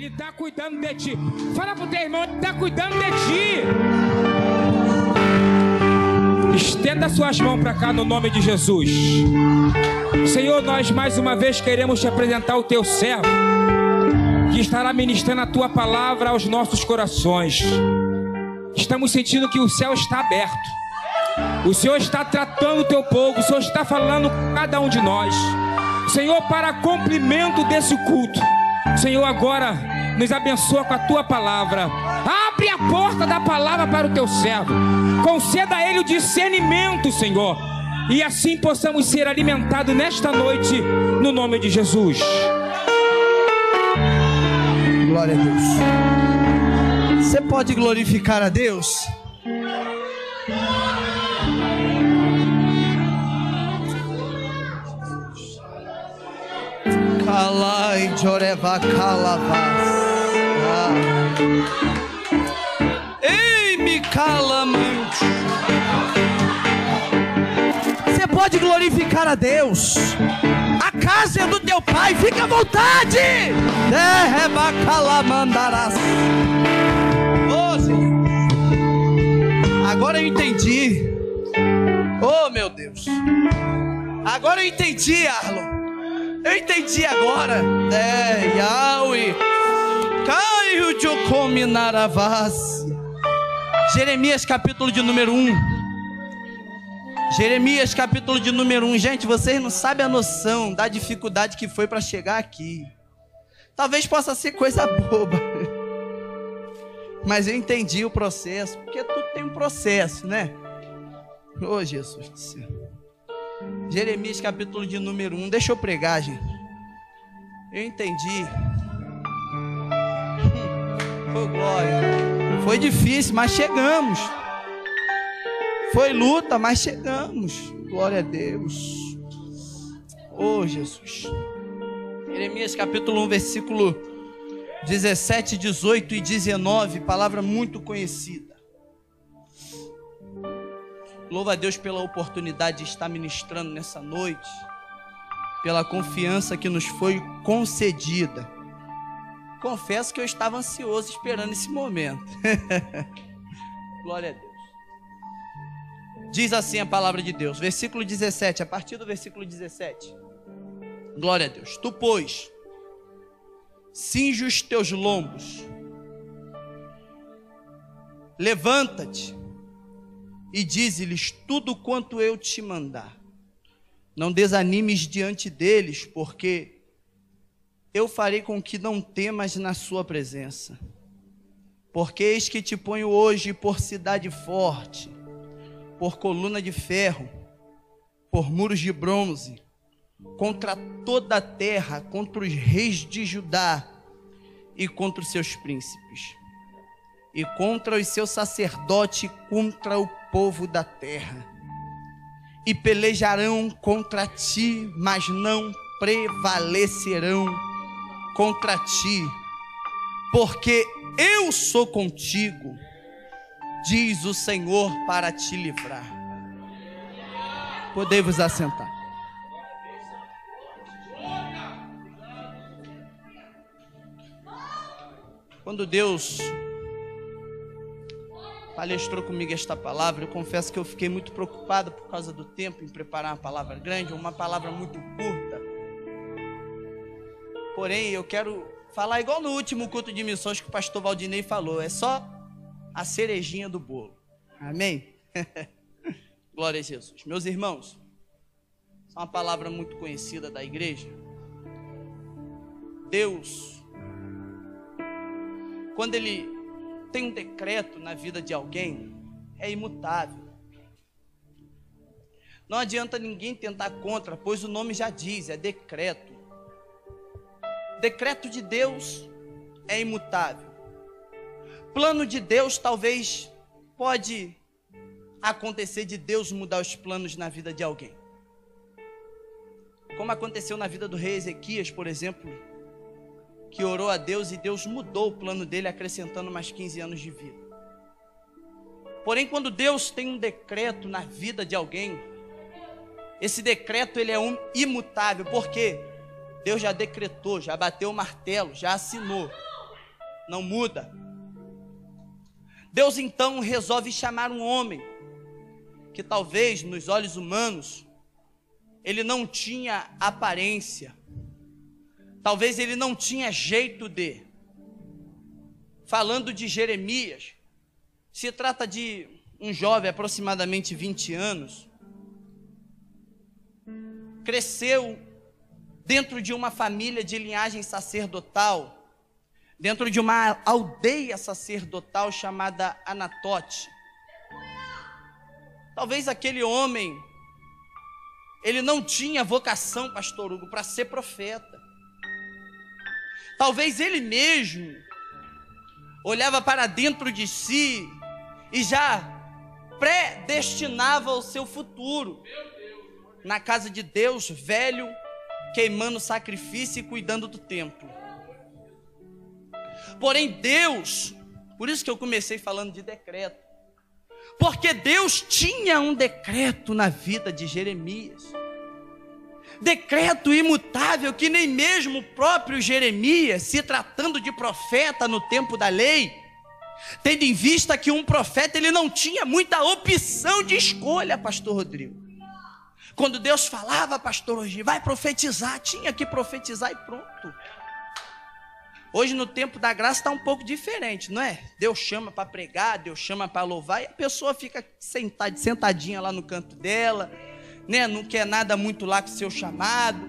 Ele está cuidando de ti. Fala pro teu irmão, ele está cuidando de ti. Estenda suas mãos para cá no nome de Jesus. Senhor, nós mais uma vez queremos te apresentar o teu servo, que estará ministrando a tua palavra aos nossos corações. Estamos sentindo que o céu está aberto. O Senhor está tratando o teu povo, o Senhor está falando com cada um de nós. Senhor, para cumprimento desse culto, Senhor, agora nos abençoa com a tua palavra. Abre a porta da palavra para o teu servo. Conceda a ele o discernimento, Senhor. E assim possamos ser alimentados nesta noite, no nome de Jesus. Glória a Deus. Você pode glorificar a Deus? Kalai Joreva Kalavas. Ei, me calamante. Você pode glorificar a Deus. A casa é do teu pai, fica à vontade. Derreba calamandarás. Ô, Senhor. Agora eu entendi. Oh, meu Deus. Agora eu entendi, Arlo. Eu entendi agora. É, Yahweh. Caio de Ocominaravas. Jeremias capítulo de número 1. Jeremias capítulo de número 1. Gente, vocês não sabem a noção da dificuldade que foi para chegar aqui. Talvez possa ser coisa boba. Mas eu entendi o processo, porque tudo tem um processo, né? Oh, Jesus do céu. Jeremias capítulo de número 1. Deixa eu pregar, gente. Eu entendi. Foi glória. Foi difícil, mas chegamos. Foi luta, mas chegamos. Glória a Deus. Oh, Jesus. Jeremias capítulo 1, versículo 17, 18 e 19, palavra muito conhecida. Louva a Deus pela oportunidade de estar ministrando nessa noite, pela confiança que nos foi concedida. Confesso que eu estava ansioso esperando esse momento. Glória a Deus. Diz assim a palavra de Deus, versículo 17, a partir do versículo 17. Glória a Deus. Tu, pois, cinge os teus lombos, levanta-te e dize-lhes tudo quanto eu te mandar. Não desanimes diante deles, porque eu farei com que não temas na sua presença. Porque eis que te ponho hoje por cidade forte, por coluna de ferro, por muros de bronze, contra toda a terra, contra os reis de Judá e contra os seus príncipes, e contra os seus sacerdotes, contra o povo da terra. E pelejarão contra ti, mas não prevalecerão contra ti, porque eu sou contigo, diz o Senhor para te livrar. Podei-vos assentar. Quando Deus palestrou comigo esta palavra, eu confesso que eu fiquei muito preocupado por causa do tempo em preparar uma palavra grande, uma palavra muito curta. Porém, eu quero falar igual no último culto de missões que o pastor Valdinei falou, é só a cerejinha do bolo. Amém? Glória a Jesus. Meus irmãos, é uma palavra muito conhecida da igreja. Deus, quando Ele tem um decreto na vida de alguém, é imutável. Não adianta ninguém tentar contra, pois o nome já diz, é decreto. Decreto de Deus é imutável. Plano de Deus talvez pode acontecer de Deus mudar os planos na vida de alguém. Como aconteceu na vida do rei Ezequias, por exemplo, que orou a Deus e Deus mudou o plano dele, acrescentando mais 15 anos de vida. Porém, quando Deus tem um decreto na vida de alguém, esse decreto ele é um imutável, porque Deus já decretou, já bateu o martelo, já assinou. não muda. Deus então resolve chamar um homem que talvez nos olhos humanos ele não tinha aparência, talvez ele não tinha jeito de. Falando de Jeremias, se trata de um jovem aproximadamente 20 anos, cresceu dentro de uma família de linhagem sacerdotal, dentro de uma aldeia sacerdotal chamada Anatote. Talvez aquele homem, ele não tinha vocação, pastor Hugo, para ser profeta. Talvez ele mesmo olhava para dentro de si e já predestinava o seu futuro na casa de Deus, velho, queimando sacrifício e cuidando do templo. Porém, Deus, por isso que eu comecei falando de decreto, porque Deus tinha um decreto na vida de Jeremias, decreto imutável que nem mesmo o próprio Jeremias, se tratando de profeta no tempo da lei, tendo em vista que um profeta ele não tinha muita opção de escolha, pastor Rodrigo. Quando Deus falava, pastor hoje, vai profetizar, tinha que profetizar e pronto. Hoje no tempo da graça está um pouco diferente, não é? Deus chama para pregar, Deus chama para louvar e a pessoa fica sentada, sentadinha lá no canto dela, né? Não quer nada muito lá com o seu chamado,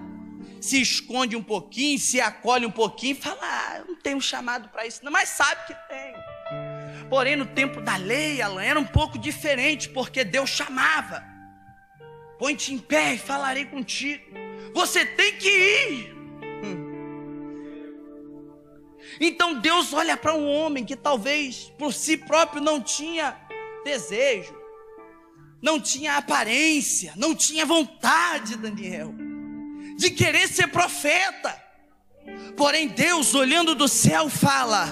se esconde um pouquinho, se acolhe um pouquinho, fala, ah, não tenho chamado para isso, não, mas sabe que tem. Porém, no tempo da lei, ela era um pouco diferente, porque Deus chamava. Põe-te em pé e falarei contigo. Você tem que ir. Então Deus olha para um homem que talvez por si próprio não tinha desejo, não tinha aparência, não tinha vontade, Daniel, de querer ser profeta. Porém, Deus, olhando do céu, fala: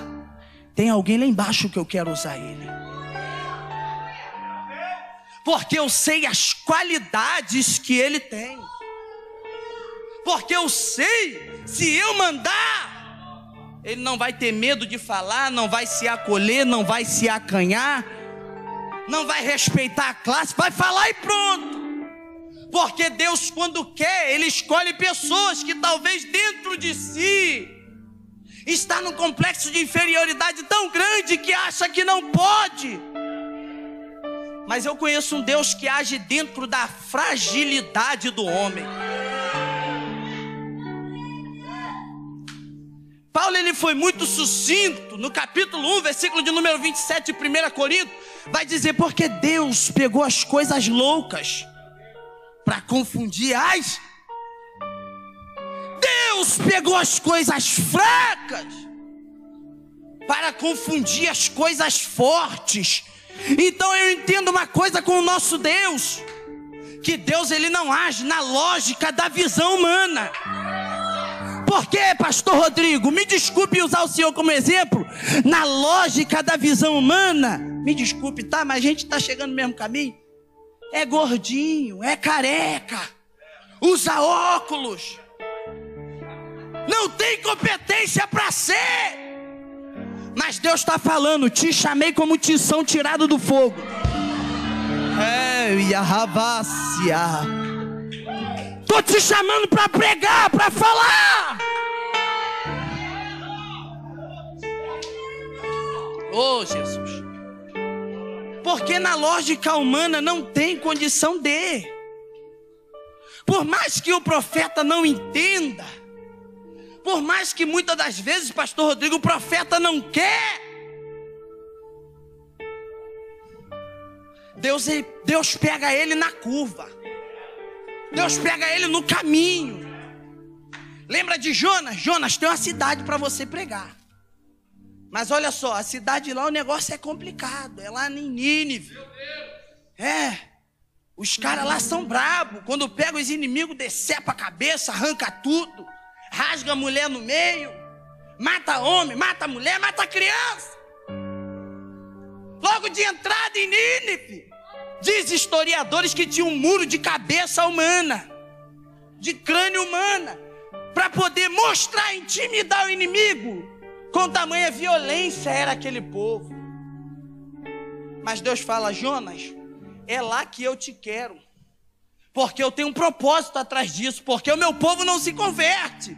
tem alguém lá embaixo que eu quero usar ele. Porque eu sei as qualidades que ele tem. Porque eu sei, se eu mandar, ele não vai ter medo de falar, não vai se acolher, não vai se acanhar, não vai respeitar a classe, vai falar e pronto. Porque Deus, quando quer, Ele escolhe pessoas que talvez dentro de si está num complexo de inferioridade tão grande que acha que não pode. Mas eu conheço um Deus que age dentro da fragilidade do homem. Paulo ele foi muito sucinto no capítulo 1, versículo de número 27 de 1 Coríntios, vai dizer porque Deus pegou as coisas loucas para confundir as Deus pegou as coisas fracas para confundir as coisas fortes. Então eu entendo uma coisa com o nosso Deus, que Deus ele não age na lógica da visão humana. Por quê, pastor Rodrigo? Me desculpe usar o senhor como exemplo. Na lógica da visão humana, me desculpe, tá? Mas a gente está chegando no mesmo caminho. É gordinho, é careca, usa óculos, não tem competência para ser. Mas Deus está falando: te chamei como tição tirado do fogo. É. Estou te chamando para pregar, para falar. Oh, Jesus. Porque na lógica humana não tem condição de. Por mais que o profeta não entenda, por mais que muitas das vezes, pastor Rodrigo, o profeta não quer. Deus, Deus pega ele na curva. Deus pega ele no caminho. Lembra de Jonas? Jonas tem uma cidade para você pregar. Mas olha só, a cidade lá o negócio é complicado. É lá em Nínive. É. Os caras lá são brabos. Quando pega os inimigos, decepa a cabeça, arranca tudo, rasga a mulher no meio, mata homem, mata mulher, mata criança. Logo de entrada em Nínive. Diz historiadores que tinha um muro de cabeça humana, de crânio humana, para poder mostrar, intimidar o inimigo. Com tamanha violência era aquele povo. Mas Deus fala: Jonas, é lá que eu te quero. Porque eu tenho um propósito atrás disso. Porque o meu povo não se converte.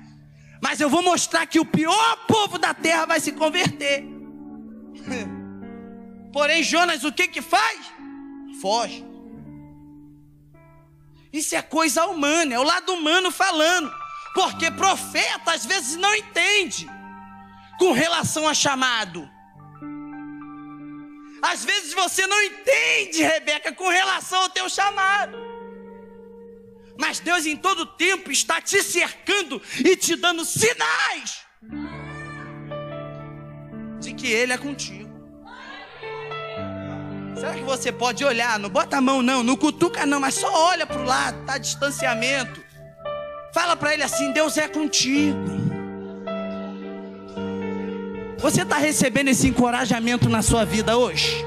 Mas eu vou mostrar que o pior povo da terra vai se converter. Porém, Jonas, o que que faz? Foge. Isso é coisa humana, é o lado humano falando. Porque profeta às vezes não entende com relação a chamado. Às vezes você não entende, Rebeca, com relação ao teu chamado. Mas Deus em todo tempo está te cercando e te dando sinais de que Ele é contigo. Será que você pode olhar? Não bota a mão, não, não cutuca, não, mas só olha para o lado, tá? Distanciamento. Fala para ele assim: Deus é contigo. Você está recebendo esse encorajamento na sua vida hoje?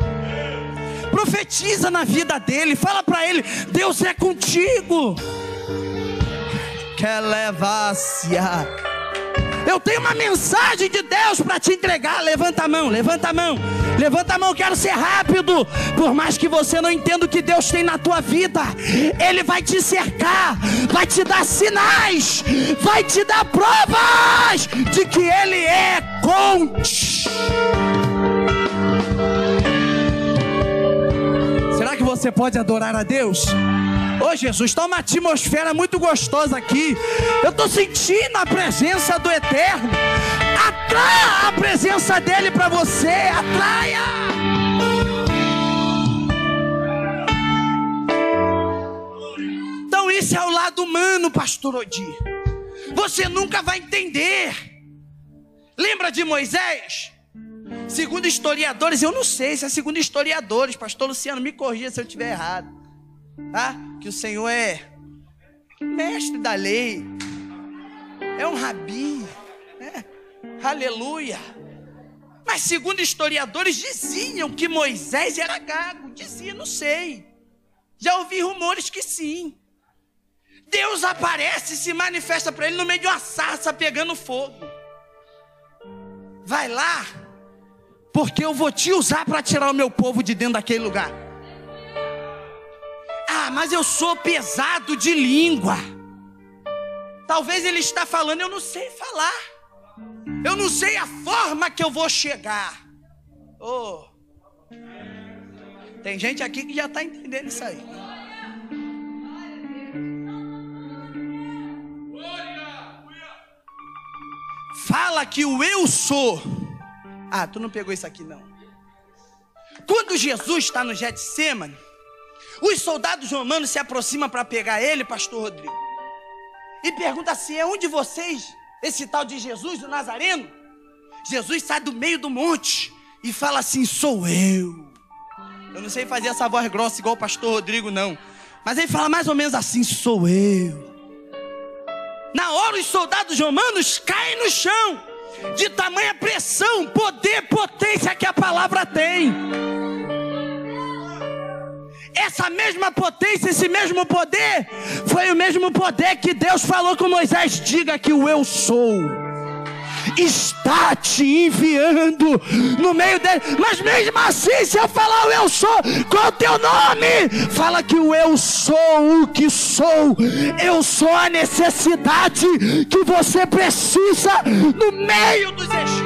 Profetiza na vida dele, fala para ele: Deus é contigo. Que levar-se eu tenho uma mensagem de Deus para te entregar. Levanta a mão, levanta a mão, levanta a mão. Quero ser rápido. Por mais que você não entenda o que Deus tem na tua vida, Ele vai te cercar, vai te dar sinais, vai te dar provas de que Ele é contigo. Será que você pode adorar a Deus? Ô Jesus, está uma atmosfera muito gostosa aqui. Eu estou sentindo a presença do Eterno. Atraia a presença dele para você. Atraia. Então, isso é o lado humano, Pastor Odi. Você nunca vai entender. Lembra de Moisés? Segundo historiadores, eu não sei se é segundo historiadores, Pastor Luciano, me corrija se eu estiver errado. Tá? Que o Senhor é mestre da lei, é um rabi, né? aleluia. Mas segundo historiadores diziam que Moisés era gago, dizia, não sei. Já ouvi rumores que sim. Deus aparece e se manifesta para ele no meio de uma sarça pegando fogo. Vai lá, porque eu vou te usar para tirar o meu povo de dentro daquele lugar. Ah, mas eu sou pesado de língua. Talvez ele está falando, eu não sei falar. Eu não sei a forma que eu vou chegar. Oh. Tem gente aqui que já está entendendo isso aí. Fala que o eu sou. Ah, tu não pegou isso aqui não. Quando Jesus está no Getsemane, os soldados romanos se aproximam para pegar ele, pastor Rodrigo. E pergunta assim: é um de vocês, esse tal de Jesus, o Nazareno? Jesus sai do meio do monte e fala assim: sou eu. Eu não sei fazer essa voz grossa igual o pastor Rodrigo, não. Mas ele fala mais ou menos assim: sou eu. Na hora, os soldados romanos caem no chão, de tamanha pressão, poder, potência que a palavra tem essa mesma potência, esse mesmo poder, foi o mesmo poder que Deus falou com Moisés: diga que o eu sou está te enviando no meio dele. Mas mesmo assim, se eu falar o eu sou, qual é o teu nome? Fala que o eu sou o que sou. Eu sou a necessidade que você precisa no meio dos egípcios.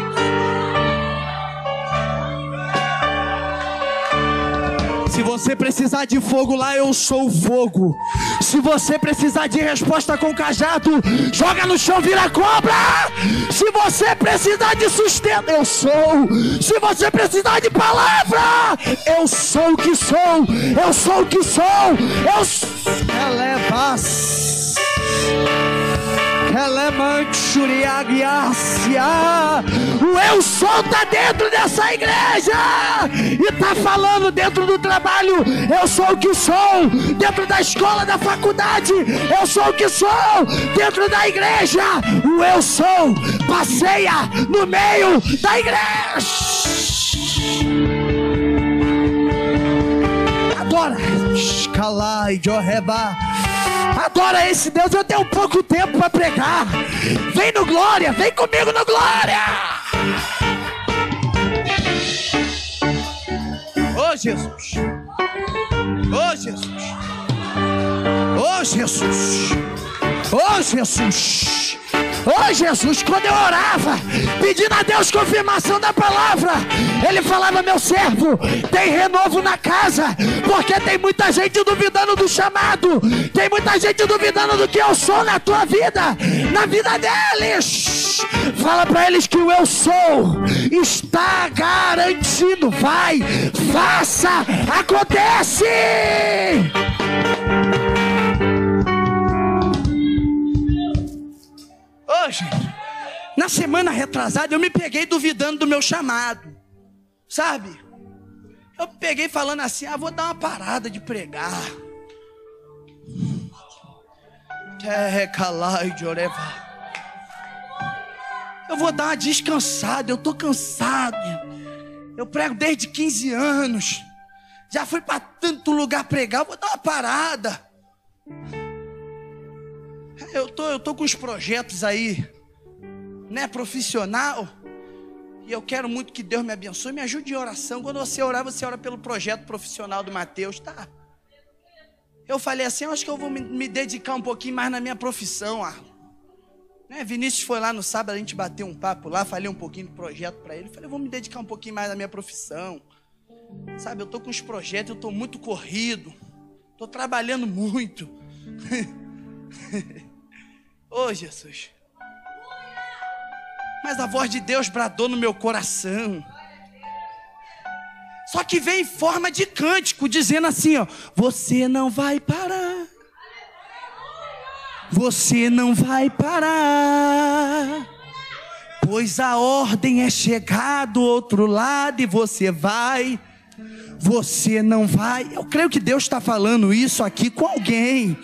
Se você precisar de fogo lá, eu sou o fogo. Se você precisar de resposta com cajado, joga no chão, vira cobra. Se você precisar de sustento, eu sou. Se você precisar de palavra, eu sou o que sou. Eu sou o que sou. Eu sou. O eu sou está dentro dessa igreja e está falando dentro do trabalho. Eu sou o que sou dentro da escola, da faculdade. Eu sou o que sou dentro da igreja. O eu sou passeia no meio da igreja. Adora. Escalai, Joheba. Adora esse Deus, eu tenho pouco tempo para pregar. Vem no glória, vem comigo no glória. Ô oh, Jesus. Ô oh, Jesus. Ô oh, Jesus. Ô Jesus. Oh Jesus, quando eu orava, pedindo a Deus confirmação da palavra, Ele falava: Meu servo, tem renovo na casa, porque tem muita gente duvidando do chamado, tem muita gente duvidando do que eu sou na tua vida, na vida deles. Fala para eles que o eu sou está garantido. Vai, faça, acontece. Na semana retrasada, eu me peguei duvidando do meu chamado, sabe? Eu peguei falando assim: ah, vou dar uma parada de pregar. Eu vou dar uma descansada, eu tô cansado. Eu prego desde 15 anos. Já fui para tanto lugar pregar, vou dar uma parada. Eu tô, eu tô com os projetos aí, né, profissional. E eu quero muito que Deus me abençoe, me ajude em oração. Quando você orar, você ora pelo projeto profissional do Mateus, tá? Eu falei assim, eu acho que eu vou me, dedicar um pouquinho mais na minha profissão, ah. Né, Vinícius foi lá no sábado, a gente bateu um papo lá, falei um pouquinho do projeto para ele. Falei, vou me dedicar um pouquinho mais na minha profissão. Sabe, eu tô com os projetos, eu tô muito corrido. Tô trabalhando muito. Oh, Jesus. Mas a voz de Deus bradou no meu coração. Só que vem em forma de cântico, dizendo assim: ó, você não vai parar. Você não vai parar. Pois a ordem é chegar do outro lado e você vai. Você não vai. Eu creio que Deus está falando isso aqui com alguém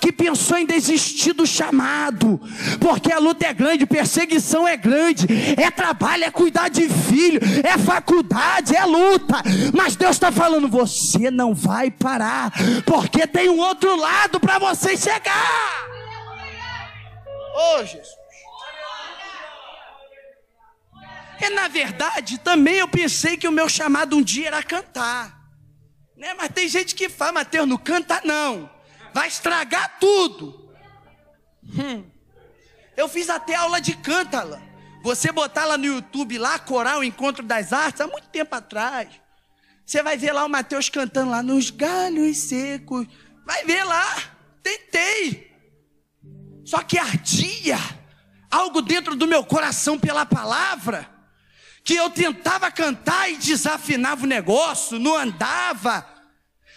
que pensou em desistir do chamado, porque a luta é grande, perseguição é grande, é trabalho, é cuidar de filho, é faculdade, é luta, mas Deus está falando: você não vai parar, porque tem um outro lado para você chegar. Oh, Jesus. E na verdade, também eu pensei que o meu chamado um dia era cantar. Né? Mas tem gente que fala, Mateus, não canta não vai estragar tudo. Hum. Eu fiz até aula de cântala. Você botar lá no YouTube, lá, Coral Encontro das Artes, há muito tempo atrás. Você vai ver lá o Mateus cantando lá nos galhos secos. Vai ver lá. Tentei. Só que ardia algo dentro do meu coração pela palavra. Que eu tentava cantar e desafinava o negócio, não andava.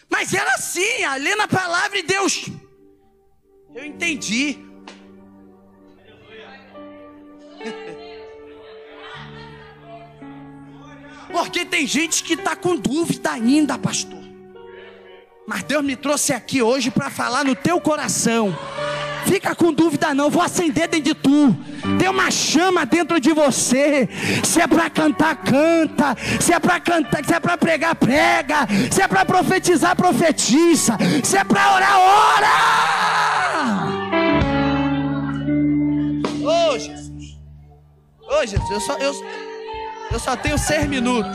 Mas era assim, ali na palavra de Deus. Eu entendi. Porque tem gente que está com dúvida ainda, pastor. Mas Deus me trouxe aqui hoje para falar no teu coração. Fica com dúvida não, vou acender dentro de tu. Tem uma chama dentro de você. Se é para cantar, canta. Se é para cantar, se é para pregar, prega. Se é para profetizar, profetiza. Se é para orar, ora. Oh Jesus. Oh Jesus, eu só, eu, eu só tenho seis minutos.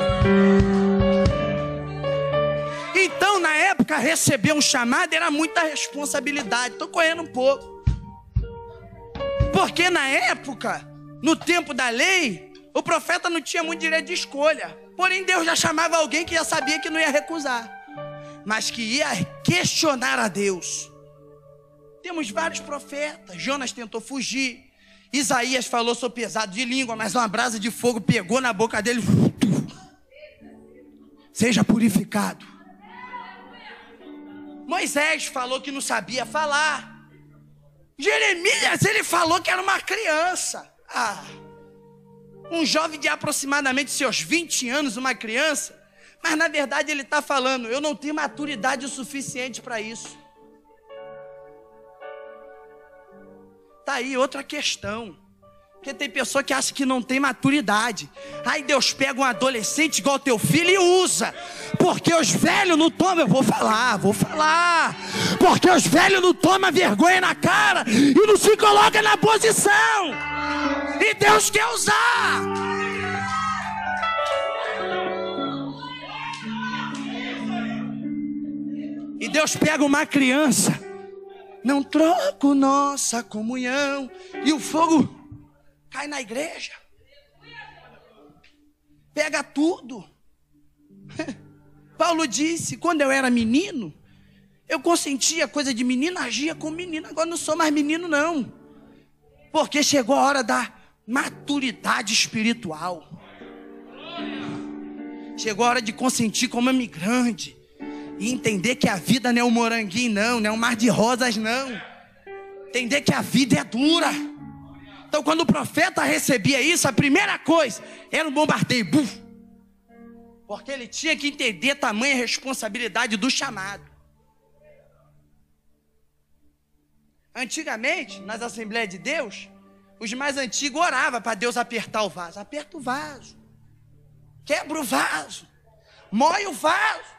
Então, na época, receber um chamado era muita responsabilidade. Estou correndo um pouco. Porque na época, no tempo da lei, o profeta não tinha muito direito de escolha. Porém, Deus já chamava alguém que já sabia que não ia recusar, mas que ia questionar a Deus. Temos vários profetas. Jonas tentou fugir. Isaías falou: sou pesado de língua, mas uma brasa de fogo pegou na boca dele. Seja purificado. Moisés falou que não sabia falar. Jeremias, ele falou que era uma criança. Ah, um jovem de aproximadamente seus 20 anos, uma criança. Mas na verdade ele está falando, eu não tenho maturidade o suficiente para isso. Tá aí outra questão. Porque tem pessoa que acha que não tem maturidade. Aí Deus pega um adolescente igual teu filho e usa. Porque os velhos não tomam, eu vou falar, vou falar. Porque os velhos não tomam vergonha na cara e não se coloca na posição. E Deus quer usar. Deus pega uma criança, não troco nossa comunhão, e o fogo cai na igreja, pega tudo. Paulo disse: quando eu era menino, eu consentia coisa de menino, agia como menino, agora não sou mais menino, não, porque chegou a hora da maturidade espiritual. Chegou a hora de consentir como imigrante e entender que a vida não é um moranguinho, não, não é um mar de rosas, não. Entender que a vida é dura. Então, quando o profeta recebia isso, a primeira coisa era um bombardeio. Buf! Porque ele tinha que entender tamanha responsabilidade do chamado. Antigamente, nas Assembleias de Deus, os mais antigos oravam para Deus apertar o vaso. Aperta o vaso. Quebra o vaso. Mói o vaso.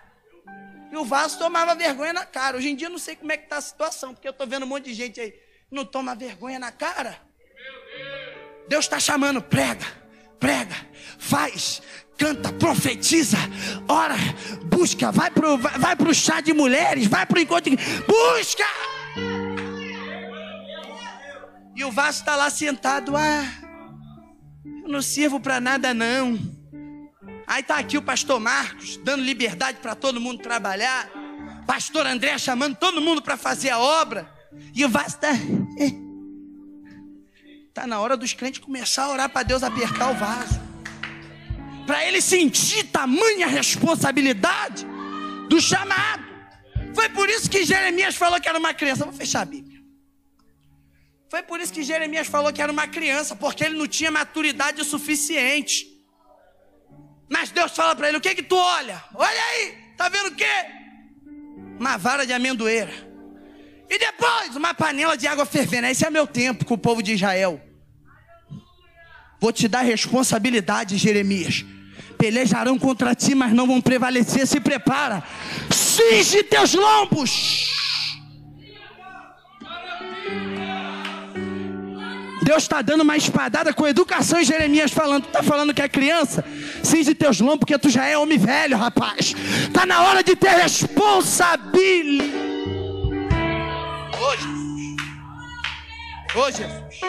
E o vaso tomava vergonha na cara. Hoje em dia eu não sei como é que está a situação, porque eu estou vendo um monte de gente aí não toma vergonha na cara. Deus está chamando, prega, prega, faz, canta, profetiza, ora, busca, vai para o vai pro chá de mulheres, vai para o encontro, busca! E o vaso está lá sentado, ah, eu não sirvo para nada não. Aí está aqui o pastor Marcos, dando liberdade para todo mundo trabalhar. Pastor André chamando todo mundo para fazer a obra. E o vaso está. Está na hora dos crentes começar a orar para Deus apertar o vaso. Para ele sentir tamanha responsabilidade do chamado. Foi por isso que Jeremias falou que era uma criança. Vou fechar a Bíblia. Foi por isso que Jeremias falou que era uma criança, porque ele não tinha maturidade suficiente. Mas Deus fala para ele: o que que tu olha? Olha aí, tá vendo o quê? Uma vara de amendoeira. E depois uma panela de água fervendo. Esse é meu tempo com o povo de Israel. Vou te dar responsabilidade, Jeremias. Pelejarão contra ti, mas não vão prevalecer. Se prepara. Cinge teus lombos. Deus está dando uma espadada com educação em Jeremias falando. Tu está falando que é criança? Cinge teus lombos, porque tu já é homem velho, rapaz. Está na hora de ter responsabilidade. Ô Jesus.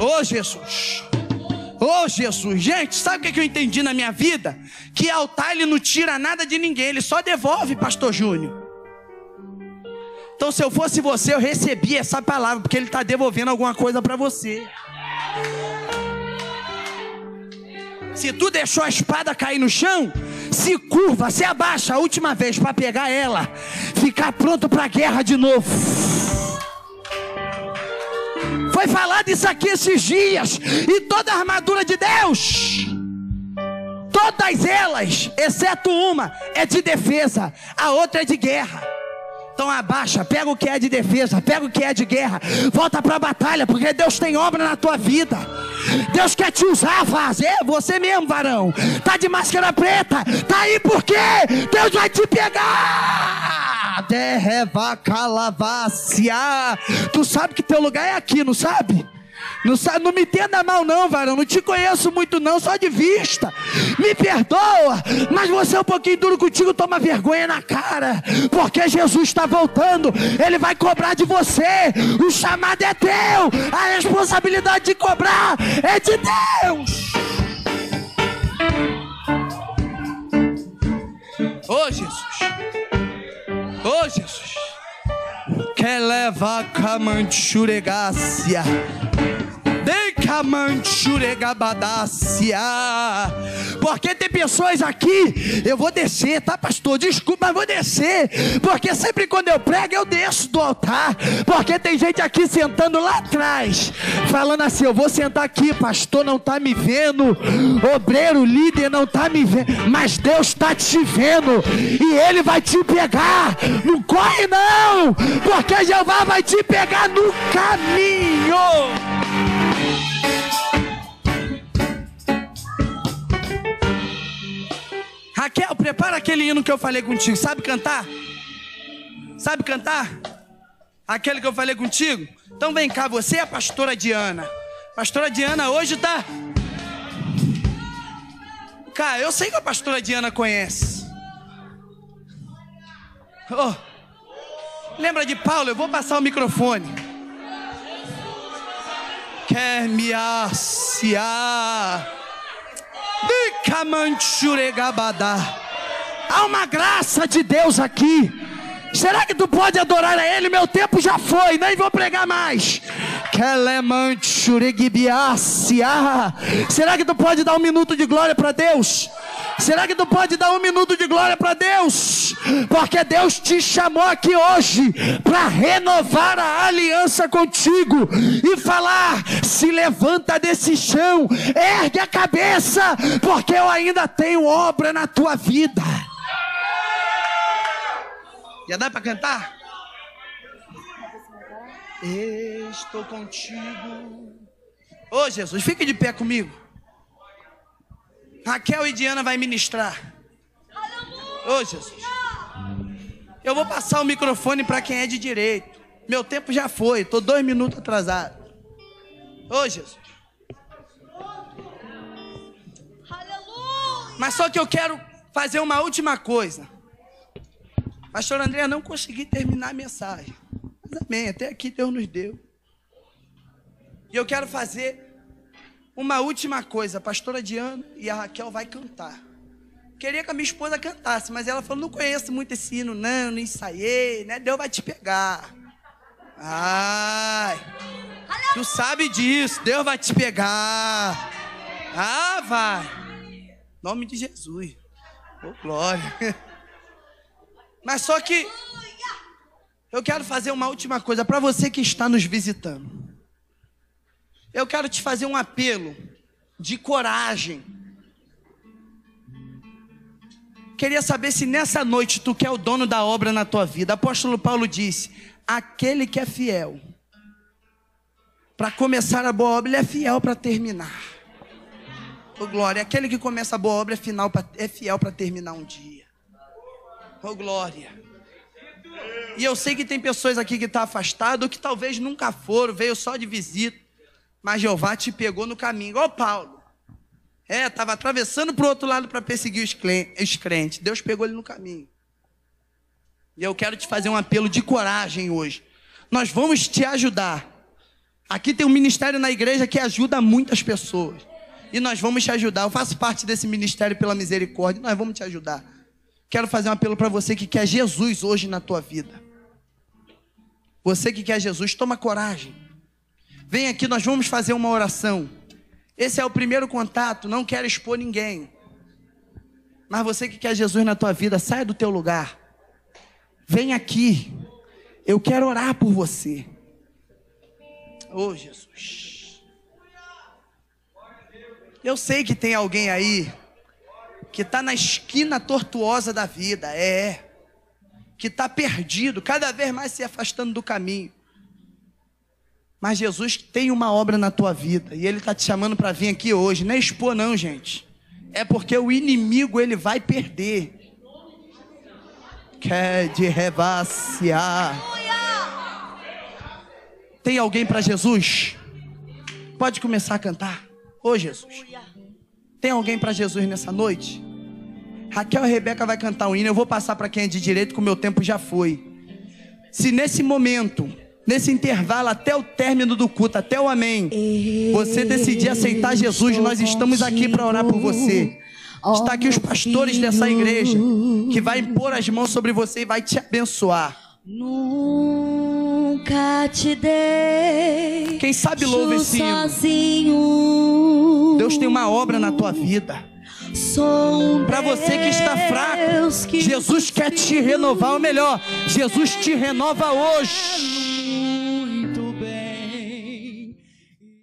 Ô Jesus. Ô Jesus. Gente, sabe o que eu entendi na minha vida? Que altar ele não tira nada de ninguém, ele só devolve, pastor Júnior. Então, se eu fosse você, eu recebia essa palavra, porque ele está devolvendo alguma coisa para você. Se tu deixou a espada cair no chão, se curva, se abaixa a última vez para pegar ela, ficar pronto para a guerra de novo. Foi falado isso aqui esses dias, e toda a armadura de Deus, todas elas, exceto uma, é de defesa, a outra é de guerra. Então abaixa, pega o que é de defesa, pega o que é de guerra, volta para a batalha, porque Deus tem obra na tua vida. Deus quer te usar, fazer você mesmo, varão. Tá de máscara preta, tá aí porque Deus vai te pegar. Tu sabe que teu lugar é aqui, não sabe? Não, não me entenda mal, não, varão. Não te conheço muito, não, só de vista. Me perdoa, mas você é um pouquinho duro contigo, toma vergonha na cara. Porque Jesus está voltando, Ele vai cobrar de você. O chamado é teu, a responsabilidade de cobrar é de Deus. Ô oh, Jesus, ô oh, Jesus, que leva a camanchuregácia. Porque tem pessoas aqui, eu vou descer, tá, pastor? Desculpa, mas vou descer. Porque sempre quando eu prego, eu desço do altar. Porque tem gente aqui sentando lá atrás, falando assim: eu vou sentar aqui, pastor não tá me vendo, obreiro, líder não tá me vendo, mas Deus está te vendo e Ele vai te pegar. Não corre, não, porque Jeová vai te pegar no caminho. Raquel, prepara aquele hino que eu falei contigo. Sabe cantar? Sabe cantar? Aquele que eu falei contigo? Então vem cá, você é a pastora Diana. Pastora Diana hoje tá. Cara, eu sei que a pastora Diana conhece. Oh. Lembra de Paulo? Eu vou passar o microfone. Quer me aciar? Há uma graça de Deus aqui. Será que tu pode adorar a Ele? Meu tempo já foi, nem vou pregar mais. Será que tu pode dar um minuto de glória para Deus? Será que tu pode dar um minuto de glória para Deus? Porque Deus te chamou aqui hoje para renovar a aliança contigo e falar: se levanta desse chão, ergue a cabeça, porque eu ainda tenho obra na tua vida. Já dá para cantar? Estou contigo. Ô oh, Jesus, fique de pé comigo. Raquel e Diana vai ministrar. Ô oh, Jesus. Eu vou passar o microfone para quem é de direito. Meu tempo já foi, estou dois minutos atrasado. Ô oh, Jesus. Mas só que eu quero fazer uma última coisa. Pastor André, não consegui terminar a mensagem. Amém, até aqui Deus nos deu. E eu quero fazer uma última coisa, a pastora Diana e a Raquel vai cantar. Queria que a minha esposa cantasse, mas ela falou: não conheço muito esse hino, não, não ensaiei, né? Deus vai te pegar. Ai, tu sabe disso, Deus vai te pegar. Ah, vai. Nome de Jesus. Oh, glória. Mas só que eu quero fazer uma última coisa para você que está nos visitando. Eu quero te fazer um apelo de coragem. Queria saber se nessa noite tu quer o dono da obra na tua vida. Apóstolo Paulo disse: aquele que é fiel para começar a boa obra, ele é fiel para terminar. Oh, glória, aquele que começa a boa obra é, final pra, é fiel para terminar um dia. Oh, glória. E eu sei que tem pessoas aqui que estão tá afastadas, ou que talvez nunca foram, veio só de visita. Mas Jeová te pegou no caminho, igual Paulo. É, estava atravessando para o outro lado para perseguir os crentes. Deus pegou ele no caminho. E eu quero te fazer um apelo de coragem hoje. Nós vamos te ajudar. Aqui tem um ministério na igreja que ajuda muitas pessoas. E nós vamos te ajudar. Eu faço parte desse ministério pela misericórdia. Nós vamos te ajudar. Quero fazer um apelo para você que quer Jesus hoje na tua vida. Você que quer Jesus, toma coragem. Vem aqui, nós vamos fazer uma oração. Esse é o primeiro contato, não quero expor ninguém. Mas você que quer Jesus na tua vida, saia do teu lugar. Vem aqui. Eu quero orar por você. Oh, Jesus. Eu sei que tem alguém aí que está na esquina tortuosa da vida, é, que está perdido, cada vez mais se afastando do caminho. Mas Jesus tem uma obra na tua vida e Ele está te chamando para vir aqui hoje. Não é expor, não, gente. É porque o inimigo ele vai perder. Quer de revaciar. Tem alguém para Jesus? Pode começar a cantar. Ô Jesus. Tem alguém para Jesus nessa noite? Raquel e Rebeca vai cantar um hino. Eu vou passar para quem é de direito, que o meu tempo já foi. Se nesse momento nesse intervalo até o término do culto, até o amém, você decidir aceitar Jesus, nós estamos aqui para orar por você. Está aqui os pastores dessa igreja que vai impor as mãos sobre você e vai te abençoar. Nunca te dei. Quem sabe louva esse Deus tem uma obra na tua vida. Para você que está fraco, Jesus quer te renovar, ou melhor, Jesus te renova hoje.